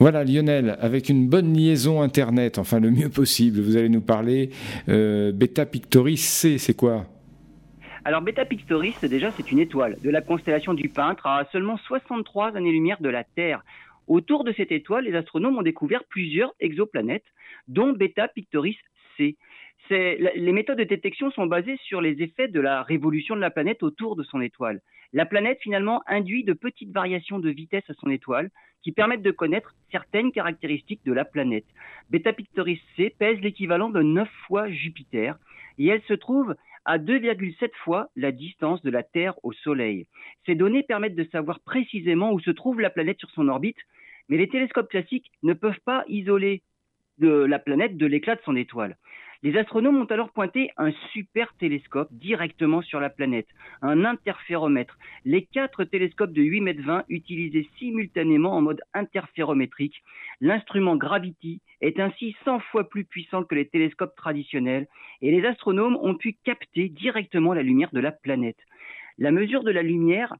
Voilà Lionel, avec une bonne liaison Internet, enfin le mieux possible, vous allez nous parler euh, Beta Pictoris C, c'est quoi? Alors Beta Pictoris, déjà, c'est une étoile de la constellation du Peintre à seulement 63 années-lumière de la Terre. Autour de cette étoile, les astronomes ont découvert plusieurs exoplanètes, dont Beta Pictoris Les méthodes de détection sont basées sur les effets de la révolution de la planète autour de son étoile. La planète finalement induit de petites variations de vitesse à son étoile qui permettent de connaître certaines caractéristiques de la planète. Beta Pictoris C pèse l'équivalent de 9 fois Jupiter et elle se trouve à 2,7 fois la distance de la Terre au Soleil. Ces données permettent de savoir précisément où se trouve la planète sur son orbite, mais les télescopes classiques ne peuvent pas isoler la planète de l'éclat de son étoile. Les astronomes ont alors pointé un super télescope directement sur la planète, un interféromètre. Les quatre télescopes de 8 mètres 20 utilisés simultanément en mode interférométrique. L'instrument Gravity est ainsi 100 fois plus puissant que les télescopes traditionnels et les astronomes ont pu capter directement la lumière de la planète. La mesure de la lumière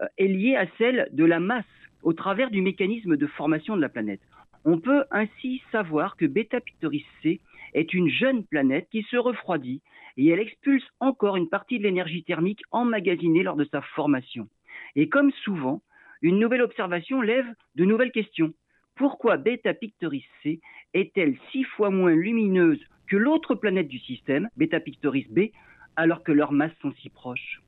euh, est liée à celle de la masse au travers du mécanisme de formation de la planète. On peut ainsi savoir que Beta Pictoris C est une jeune planète qui se refroidit et elle expulse encore une partie de l'énergie thermique emmagasinée lors de sa formation. Et comme souvent, une nouvelle observation lève de nouvelles questions. Pourquoi Beta Pictoris C est-elle six fois moins lumineuse que l'autre planète du système, Beta Pictoris B, alors que leurs masses sont si proches?